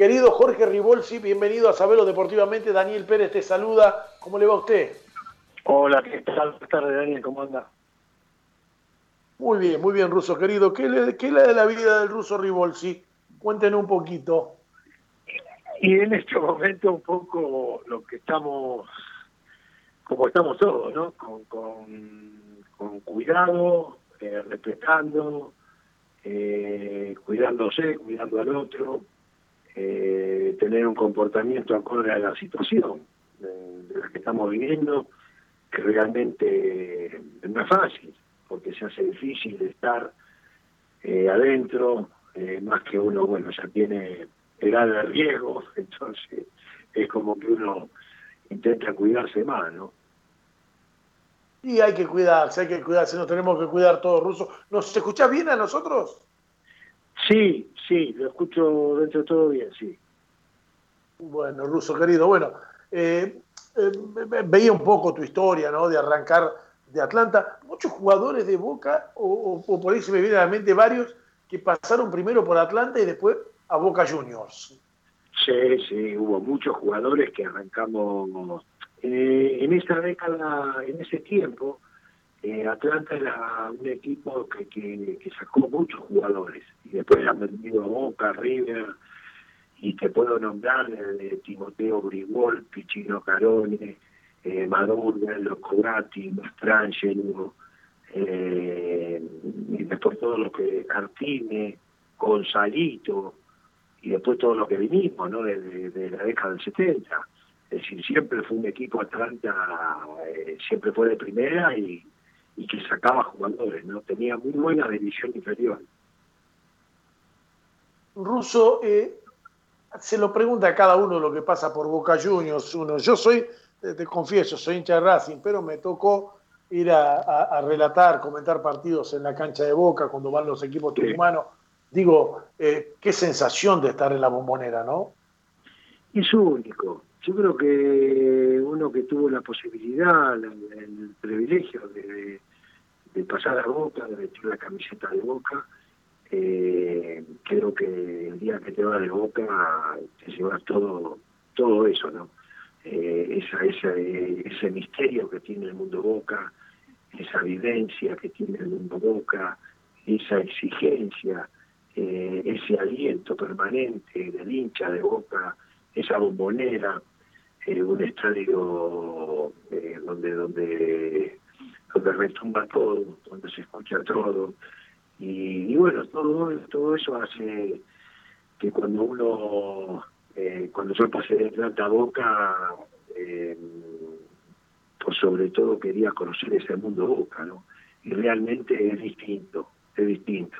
Querido Jorge Ribolsi, bienvenido a Sabelo Deportivamente. Daniel Pérez te saluda. ¿Cómo le va a usted? Hola, ¿qué tal? Buenas tardes, Daniel. ¿Cómo anda? Muy bien, muy bien, Ruso querido. ¿Qué, le, qué le de la vida del ruso Ribolsi? Cuéntenos un poquito. Y en este momento un poco lo que estamos, como estamos todos, ¿no? Con, con, cuidado, eh, respetando, eh, cuidándose, cuidando al otro, eh, tener un comportamiento acorde a la situación de, la que estamos viviendo, que realmente no es fácil, porque se hace difícil estar adentro, más que uno, bueno, ya tiene edad de riesgo, entonces es como que uno intenta cuidarse más, ¿no? Y hay que cuidarse, hay que cuidarse, nos tenemos que cuidar todos, rusos. ¿Nos escucha bien a nosotros? Sí, sí, lo escucho dentro de todo bien, sí. Bueno, Ruso querido, bueno, eh, eh, veía un poco tu historia, ¿no? De arrancar de Atlanta. Muchos jugadores de Boca, o, o por ahí se me vienen a la mente varios, que pasaron primero por Atlanta y después a Boca Juniors. Sí, sí, hubo muchos jugadores que arrancamos eh, en esa década, en ese tiempo. Eh, Atlanta era un equipo que, que, sacó muchos jugadores y después han vendido a Boca, River y te puedo nombrar de Timoteo Brigol, Pichino Carone, eh, Maduro, Locogatti, Mastrangelo, eh, y después todo lo que Cartine, Gonzalito, y después todo lo que vinimos, ¿no? De, la década del 70. Es decir, siempre fue un equipo Atlanta, eh, siempre fue de primera y, que sacaba jugadores, ¿no? Tenía muy buena división inferior. Russo, eh, se lo pregunta a cada uno lo que pasa por Boca Juniors. Uno, yo soy, te confieso, soy hincha de Racing, pero me tocó ir a, relatar, comentar partidos en la cancha de Boca cuando van los equipos tucumanos digo, eh, qué sensación de estar en la bombonera, ¿no? Es único. Yo creo que uno que tuvo la posibilidad, el, privilegio de, pasar a Boca, de vestir la camiseta de Boca, eh, creo que el día que te vas de Boca te llevas todo, todo eso, ¿no? Eh, esa, esa, ese misterio que tiene el mundo Boca, esa vivencia que tiene el mundo Boca, esa exigencia, eh, ese aliento permanente del hincha de boca, esa bombonera, un estadio donde, donde, donde retumba todo, donde se escucha todo. Y, bueno, todo, todo eso hace que cuando uno, cuando yo pasé de planta a boca, pues sobre todo quería conocer ese mundo boca, ¿no? Y realmente es distinto, es distinto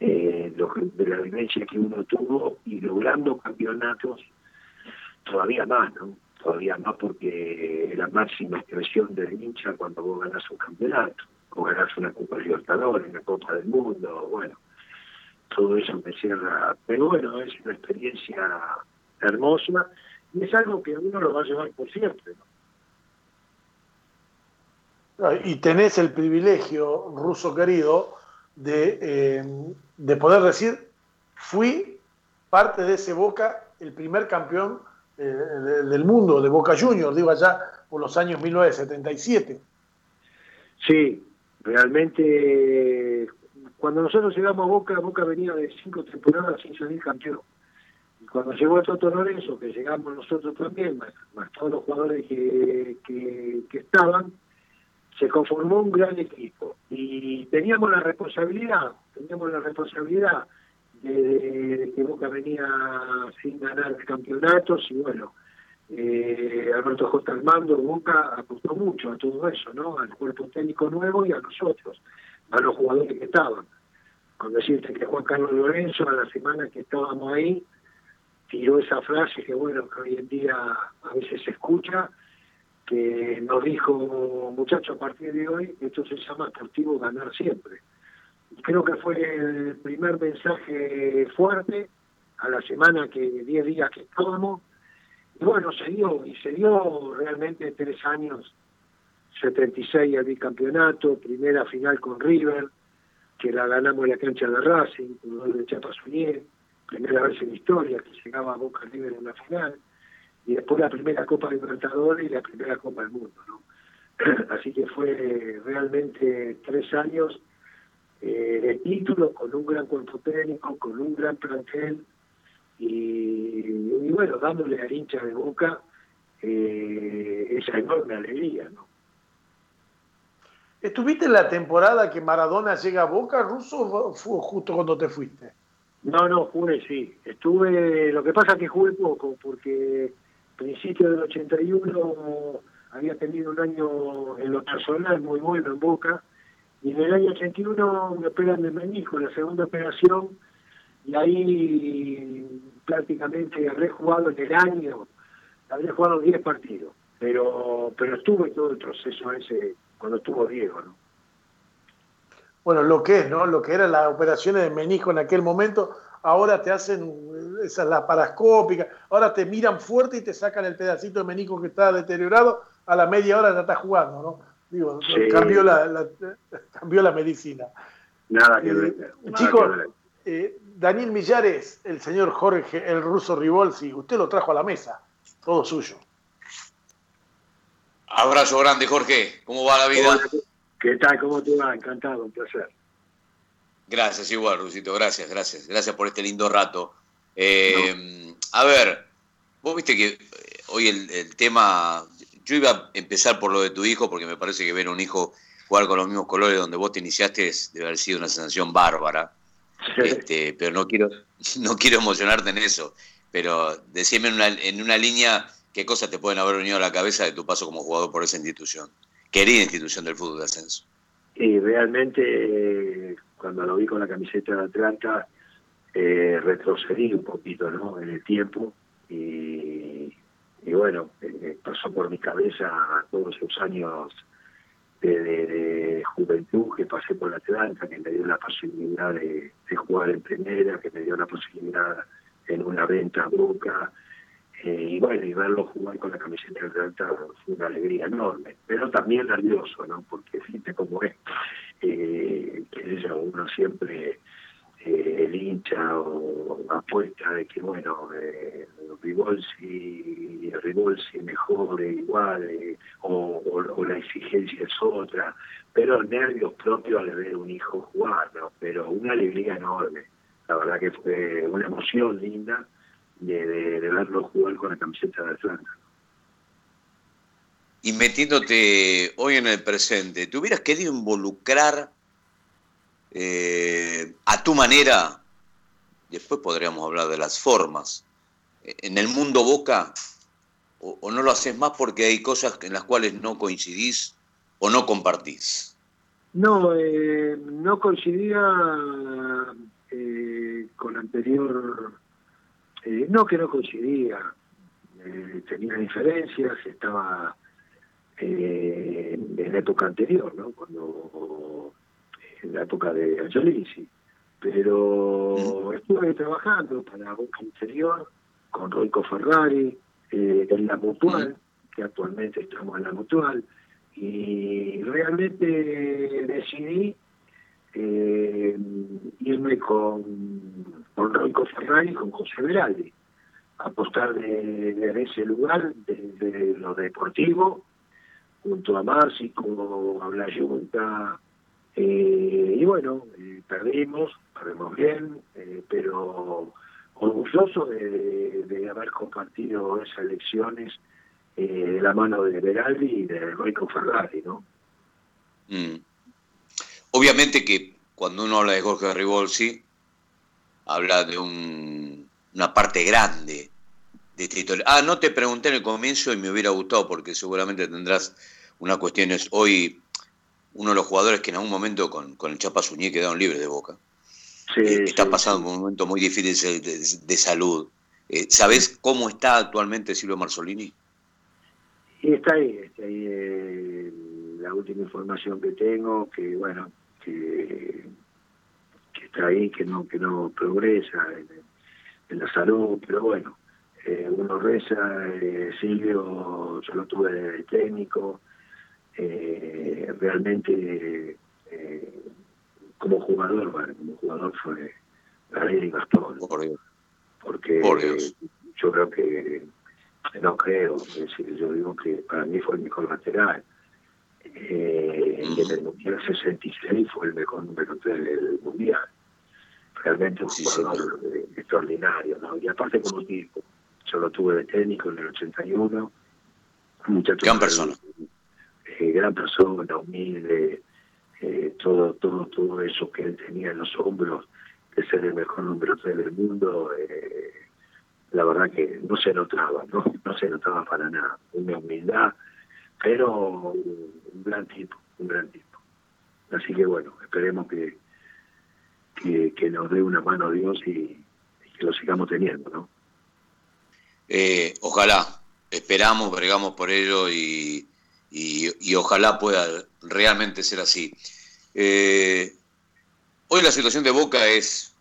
eh, de la vivencia que uno tuvo y logrando campeonatos todavía más, ¿no? Todavía más porque la máxima expresión del hincha cuando vos ganás un campeonato, o ganás una Copa Libertadores, una Copa del Mundo, bueno, todo eso me cierra. Pero bueno, es una experiencia hermosa y es algo que uno lo va a llevar por siempre, ¿no? Y tenés el privilegio, ruso querido, de eh, de poder decir, fui parte de ese Boca, el primer campeón eh, del mundo de Boca Juniors, digo allá por los años 1977. Sí, realmente cuando nosotros llegamos a Boca, Boca venía de cinco temporadas sin salir campeón. Y cuando llegó el Toto Lorenzo, que llegamos nosotros también, más, todos los jugadores que, que estaban, se conformó un gran equipo y teníamos la responsabilidad, teníamos la responsabilidad de, que Boca venía sin ganar campeonatos y bueno, eh, Alberto J. Armando, Boca apostó mucho a todo eso, ¿no? Al cuerpo técnico nuevo y a nosotros, a los jugadores que estaban. Con decirte que Juan Carlos Lorenzo, a la semana que estábamos ahí, tiró esa frase que bueno, que hoy en día a veces se escucha, que nos dijo, muchachos, a partir de hoy, esto se llama deportivo ganar siempre. Creo que fue el primer mensaje fuerte a la semana que, 10 días que estábamos. Y bueno, se dio, y se dio realmente tres años, 76 el bicampeonato, primera final con River, que la ganamos en la cancha de Racing, con el de primera vez en historia que llegaba a Boca River en una final, y después la primera Copa Libertadores y la primera Copa del Mundo, ¿no? Así que fue realmente tres años eh, de título con un gran cuerpo técnico, con un gran plantel y, bueno, dándole al hincha de Boca eh, esa enorme alegría, ¿no? ¿Estuviste en la temporada que Maradona llega a Boca, Ruso, o fue justo cuando te fuiste? No, no, jugué sí. Estuve, lo que pasa es que jugué poco, porque principio del 81 había tenido un año en lo personal muy bueno en Boca, y en el año 81 me operan de menisco, la segunda operación, y ahí prácticamente habré jugado en el año, habré jugado 10 partidos, pero pero estuve todo el proceso ese cuando estuvo Diego, ¿no? Bueno, lo que es, ¿no? Lo que era las operaciones de menisco en aquel momento, ahora te hacen esa la parascópica, ahora te miran fuerte y te sacan el pedacito de menisco que está deteriorado, a la media hora ya estás jugando, ¿no? Digo, cambió, la, cambió la medicina. Nada que ver. Eh, chicos, eh, Daniel Millares, el señor Jorge, el ruso Rivolsi, usted lo trajo a la mesa, todo suyo. Abrazo grande, Jorge. ¿Cómo va la vida? ¿Qué tal? ¿Cómo te va? Encantado, un placer. Gracias, igual, Rusito. Gracias, gracias. Gracias por este lindo rato. Eh, a ver, vos viste que hoy el, tema. Yo iba a empezar por lo de tu hijo, porque me parece que ver a un hijo jugar con los mismos colores donde vos te iniciaste debe haber sido una sensación bárbara. Este, pero no quiero, no quiero emocionarte en eso. Pero decime en una, en una línea ¿Qué cosas te pueden haber venido a la cabeza de tu paso como jugador por esa institución? Querida institución del fútbol de ascenso. Y realmente, cuando lo vi con la camiseta de Atlanta, eh, retrocedí un poquito ¿no? en el tiempo y, bueno, eh, pasó por mi cabeza todos esos años de, juventud que pasé por la Atlanta, que me dio la posibilidad de, de, jugar en primera, que me dio la posibilidad en una venta Boca, eh, y bueno, y verlo jugar con la camiseta del Real fue una alegría enorme, pero también nervioso, ¿no? Porque fíjate cómo es, eh, que uno siempre eh, el hincha o apuesta de que, bueno, eh, Rivolsi, Rivolsi mejor, igual, eh, o, la exigencia es otra, pero nervios propios al ver un hijo jugar, ¿no? Pero una alegría enorme, la verdad que fue una emoción linda de, verlo jugar con la camiseta de Atlanta. Y metiéndote hoy en el presente, ¿te hubieras querido involucrar eh, a tu manera? Después podríamos hablar de las formas. En el mundo Boca, o, no lo haces más porque hay cosas en las cuales no coincidís o no compartís. No, eh, no coincidía eh, con anterior eh, no que no coincidía, eh, tenía diferencias, estaba en la época anterior, ¿no? Cuando, en la época de Angelisi. Pero estuve trabajando para Boca Interior con Roico Ferrari, en la Mutual, que actualmente estamos en la Mutual, y realmente decidí irme con con Roico Ferrari y con José Veraldi. Apostar de, ese lugar, desde lo deportivo, junto a Márcico, a la Junta. Eh, y bueno, eh, perdimos, perdimos bien, eh, pero orgulloso de, haber compartido esas elecciones de la mano de Veraldi y de Roico Ferrari, ¿no? Mm. Obviamente que cuando uno habla de Jorge Rivolsi, habla de un, una parte grande de esta historia. Ah, no te pregunté en el comienzo y me hubiera gustado porque seguramente tendrás unas cuestiones. Hoy, uno de los jugadores que en algún momento con, con el Chapa Suñé quedaron libres de boca. Eh, está pasando un momento muy difícil de, salud. Eh, ¿Sabés cómo está actualmente Silvio Marzolini? Y está ahí, está ahí eh, la última información que tengo, que bueno, que ahí, que no, que no progresa en, la salud, pero bueno, eh, uno reza, eh, Silvio, yo lo tuve de técnico, eh, realmente como jugador, como jugador fue Gabriel y Gastón. porque yo creo que, no creo, es decir, yo digo que para mí fue el mejor lateral. Eh, en el Mundial 66 fue el mejor número 3 del Mundial. Realmente un jugador extraordinario, ¿no? Y aparte como tipo, yo lo tuve de técnico en el 81. Muchacho gran persona. Eh, gran persona, humilde, eh, todo, todo, todo eso que él tenía en los hombros de ser el mejor número 3 del mundo, eh, la verdad que no se notaba, ¿no? No se notaba para nada. Una humildad, pero un gran tipo, un gran tipo. Así que bueno, esperemos que, que, nos dé una mano Dios y, que lo sigamos teniendo, ¿no? Ojalá, esperamos, bregamos por ello y, y, ojalá pueda realmente ser así. Eh, hoy la situación de Boca es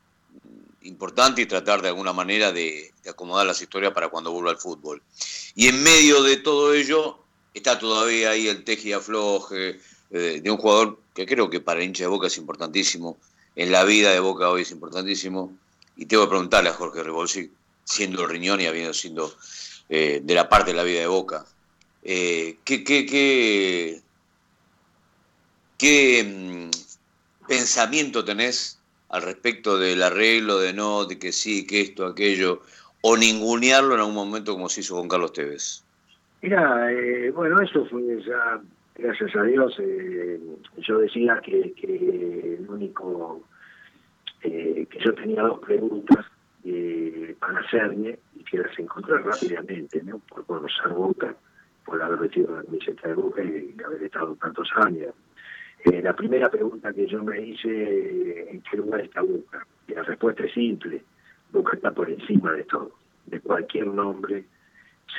importante y tratar de alguna manera de, acomodar las historias para cuando vuelva al fútbol. Y en medio de todo ello está todavía ahí el teje y afloje eh, de un jugador que creo que para el hincha de Boca es importantísimo, en la vida de Boca hoy es importantísimo. Y tengo que preguntarle a Jorge Rebolsi, siendo el riñón y habiendo sido eh, de la parte de la vida de Boca, eh, ¿qué, qué, qué, mm, pensamiento tenés al respecto del arreglo, de no, de que sí, que esto, aquello, o ningunearlo en algún momento como se hizo con Carlos Tevez? Mira, eh, bueno, eso fue ya, gracias a Dios, eh, yo decía que, el único, eh, que yo tenía dos preguntas para hacerme y que las encontré rápidamente, ¿no? por conocer Boca, por haber metido la camiseta de Boca y haber estado tantos años eh, la primera pregunta que yo me hice, ¿en qué lugar está Boca? Y la respuesta es simple, Boca está por encima de todo, de cualquier nombre,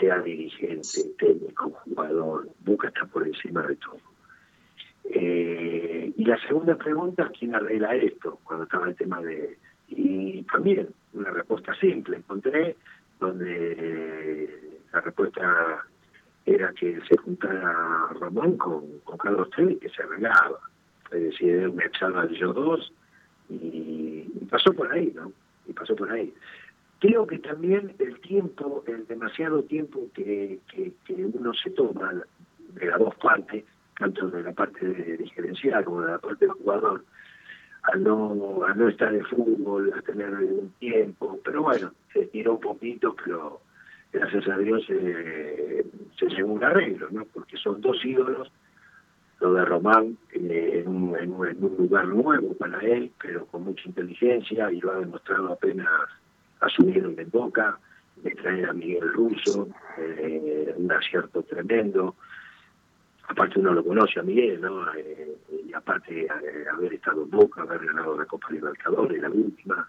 sea dirigente, técnico, jugador, Boca está por encima de todo. Eh, y la segunda pregunta, ¿quién arregla esto? Cuando estaba el tema de... Y también una respuesta simple, encontré donde la respuesta era que se juntara Ramón con, con Carlos Tevez que se arreglaba. Es decir, me echaba yo dos y, pasó por ahí, ¿no? Y pasó por ahí. Creo que también el tiempo, el demasiado tiempo que, que, uno se toma de las dos partes, tanto de la parte de, gerencial como de la parte del jugador, a no, a no estar en fútbol, a tener un tiempo, pero bueno, se tiró un poquito, pero gracias a Dios eh, se llegó un arreglo, ¿no? Porque son dos ídolos, lo de Román eh, en, un, en, un, lugar nuevo para él, pero con mucha inteligencia y lo ha demostrado apenas asumieron en Boca, de traer a Miguel Russo, eh, un acierto tremendo. Aparte uno lo conoce a Miguel, ¿no? y aparte haber estado en Boca, haber ganado la Copa Libertadores, la última,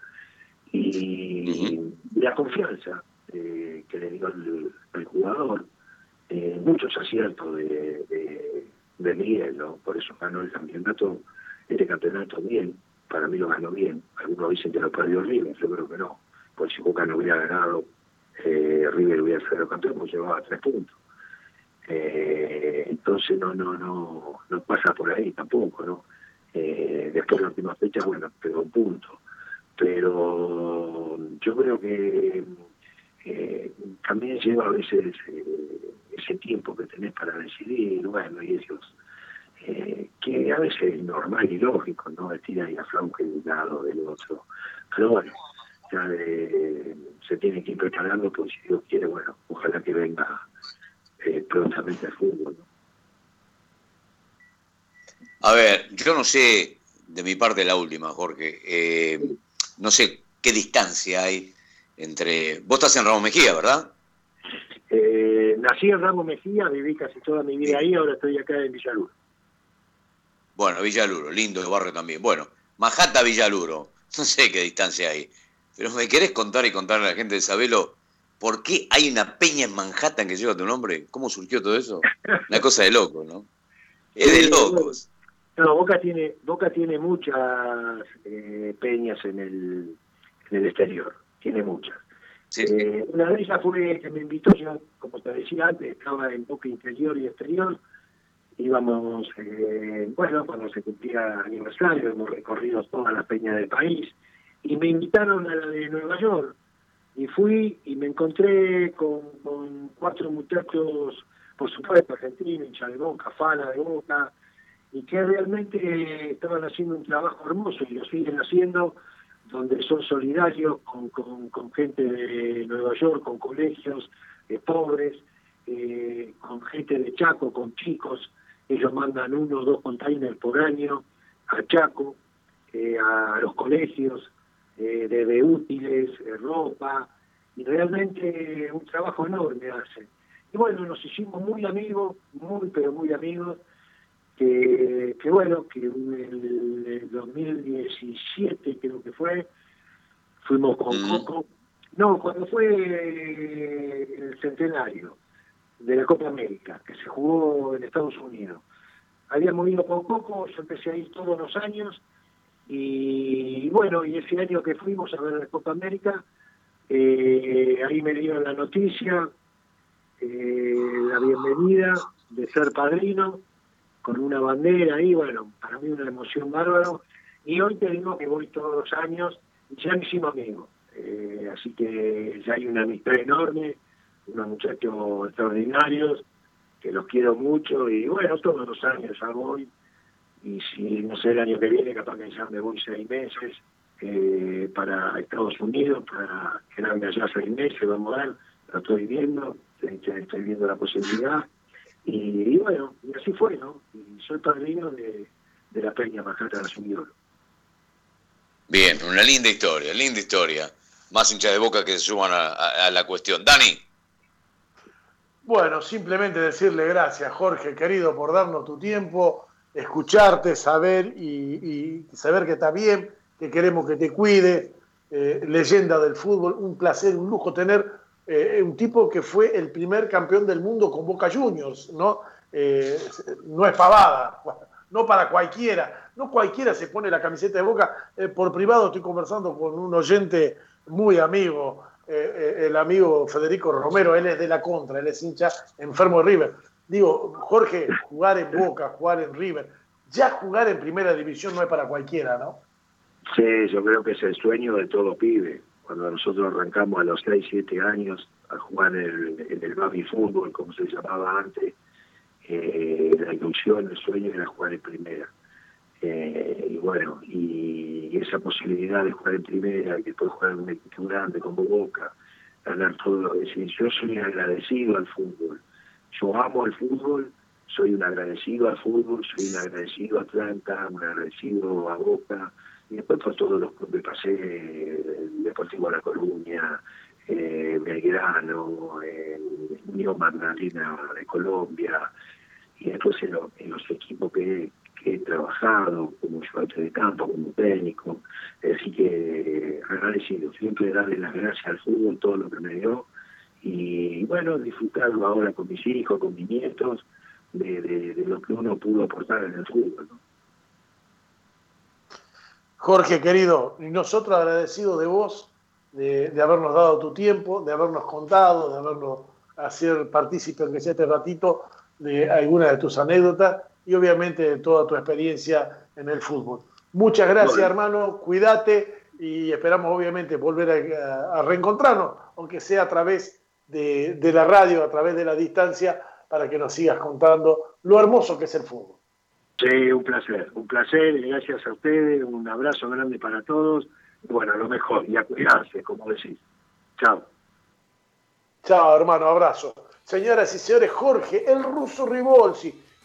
y la confianza, eh, que le dio al, jugador, eh, muchos aciertos de, de, Miguel, ¿no? por eso ganó el campeonato, este campeonato bien, para mí lo ganó bien, algunos dicen que lo perdió River, yo creo que no, porque si Boca no hubiera ganado, eh, River hubiera sido campeón, pues llevaba tres puntos. Eh, entonces no no no no pasa por ahí tampoco no eh, después de la última fecha bueno pegó un punto pero yo creo que eh, también lleva a veces eh, ese tiempo que tenés para decidir, bueno, y ellos, eh, que a veces es normal y lógico, ¿no? De tirar y aflauque de un lado, del otro. Pero bueno, ya se tiene que ir preparando, porque si Dios quiere, bueno, ojalá que venga prontamente al fútbol. A ver, yo no sé, de mi parte la última, Jorge, no sé qué distancia hay entre... Vos estás en Ramos Mejía, ¿verdad? Eh, nací en Ramos Mejía, viví casi toda mi vida ahí, ahora estoy acá en Villaluro. Bueno, Villaluro, lindo el barrio también. Bueno, Majata Villaluro, no sé qué distancia hay, pero ¿me querés contar y contarle a la gente de Sabelo por qué hay una peña en Manhattan que lleva tu nombre? ¿Cómo surgió todo eso? Una cosa de loco, ¿no? Es de locos. No, Boca tiene, Boca tiene muchas eh, peñas en el, en el exterior tiene muchas. Eh, una de ellas fue que me invitó, yo, como te decía antes, estaba en Boca Interior y Exterior. Íbamos, eh, bueno, cuando se cumplía aniversario, hemos recorrido toda la peña del país y me invitaron a la de Nueva York. Y fui y me encontré con, cuatro muchachos, por supuesto, argentinos, hincha de boca, fana de boca, y que realmente estaban haciendo un trabajo hermoso y lo siguen haciendo, donde son solidarios con, con, gente de Nueva York, con colegios de pobres, eh, con gente de Chaco, con chicos. Ellos mandan uno o dos containers por año a Chaco, eh, a los colegios, eh, de, útiles, ropa, y realmente un trabajo enorme hacen. Y bueno, nos hicimos muy amigos, muy pero muy amigos, que, que bueno, que en el 2017 creo que fue, fuimos con Coco, no, cuando fue el centenario de la Copa América, que se jugó en Estados Unidos. Habíamos ido con Coco, yo empecé a ir todos los años, y bueno, y ese año que fuimos a ver la Copa América, eh, ahí me dieron la noticia, eh, la bienvenida de ser padrino, con una bandera ahí, bueno, para mí una emoción bárbaro. Y hoy te digo que voy todos los años y ya me hicimos amigos. Eh, así que ya hay una amistad enorme, unos muchachos extraordinarios, que los quiero mucho y bueno, todos los años ya voy y si no sé el año que viene capaz que ya me voy seis meses eh, para Estados Unidos para quedarme allá seis meses vamos a ver lo estoy viendo estoy viendo la posibilidad y, bueno y así fue no y soy padrino de, de la Peña Majata de la bien una linda historia linda historia. Más hincha de boca que se suban a la cuestión. Dani. Bueno, simplemente decirle gracias, Jorge, querido, por darnos tu tiempo, escucharte, saber y, saber que está bien, que queremos que te cuide, eh, leyenda del fútbol, un placer, un lujo tener eh, un tipo que fue el primer campeón del mundo con Boca Juniors, ¿no? Eh, no es pavada, no para cualquiera, no cualquiera se pone la camiseta de Boca. por privado estoy conversando con un oyente muy amigo, el amigo Federico Romero, él es de la contra, él es hincha enfermo de River digo, Jorge, jugar en Boca, jugar en River, ya jugar en primera división no es para cualquiera, ¿no? Sí, yo creo que es el sueño de todo pibe. Cuando nosotros arrancamos a los 6, 7 años a jugar en el, en el baby fútbol, como se llamaba antes, eh, la ilusión, el sueño era jugar en primera. Eh, y bueno, y, esa posibilidad de jugar en primera y después jugar en un equipo grande como Boca, ganar todo lo que Yo soy agradecido al fútbol yo amo el fútbol, soy un agradecido al fútbol, soy un agradecido a Atlanta, un agradecido a Boca, y después por todos los que pasé, Deportivo La Coruña, eh, Belgrano, eh, Unión Magdalena de Colombia, y después en, los equipos que, he trabajado como ayudante de campo, como técnico, así que agradecido, siempre darle las gracias al fútbol, todo lo que me dio, y bueno, disfrutarlo ahora con mis hijos, con mis nietos, de, lo que uno pudo aportar en el fútbol. Jorge, querido, nosotros agradecidos de vos, de, habernos dado tu tiempo, de habernos contado, de habernos hacer partícipe, aunque sea este ratito, de algunas de tus anécdotas y obviamente de toda tu experiencia en el fútbol. Muchas gracias, hermano, cuídate y esperamos obviamente volver a, a, reencontrarnos, aunque sea a través de, la radio a través de la distancia para que nos sigas contando lo hermoso que es el fútbol. Sí, un placer, un placer, gracias a ustedes, un abrazo grande para todos, bueno, lo mejor, y a cuidarse, como decís. Chao. Chao, hermano, abrazo. Señoras y señores, Jorge, el ruso Ribolsi,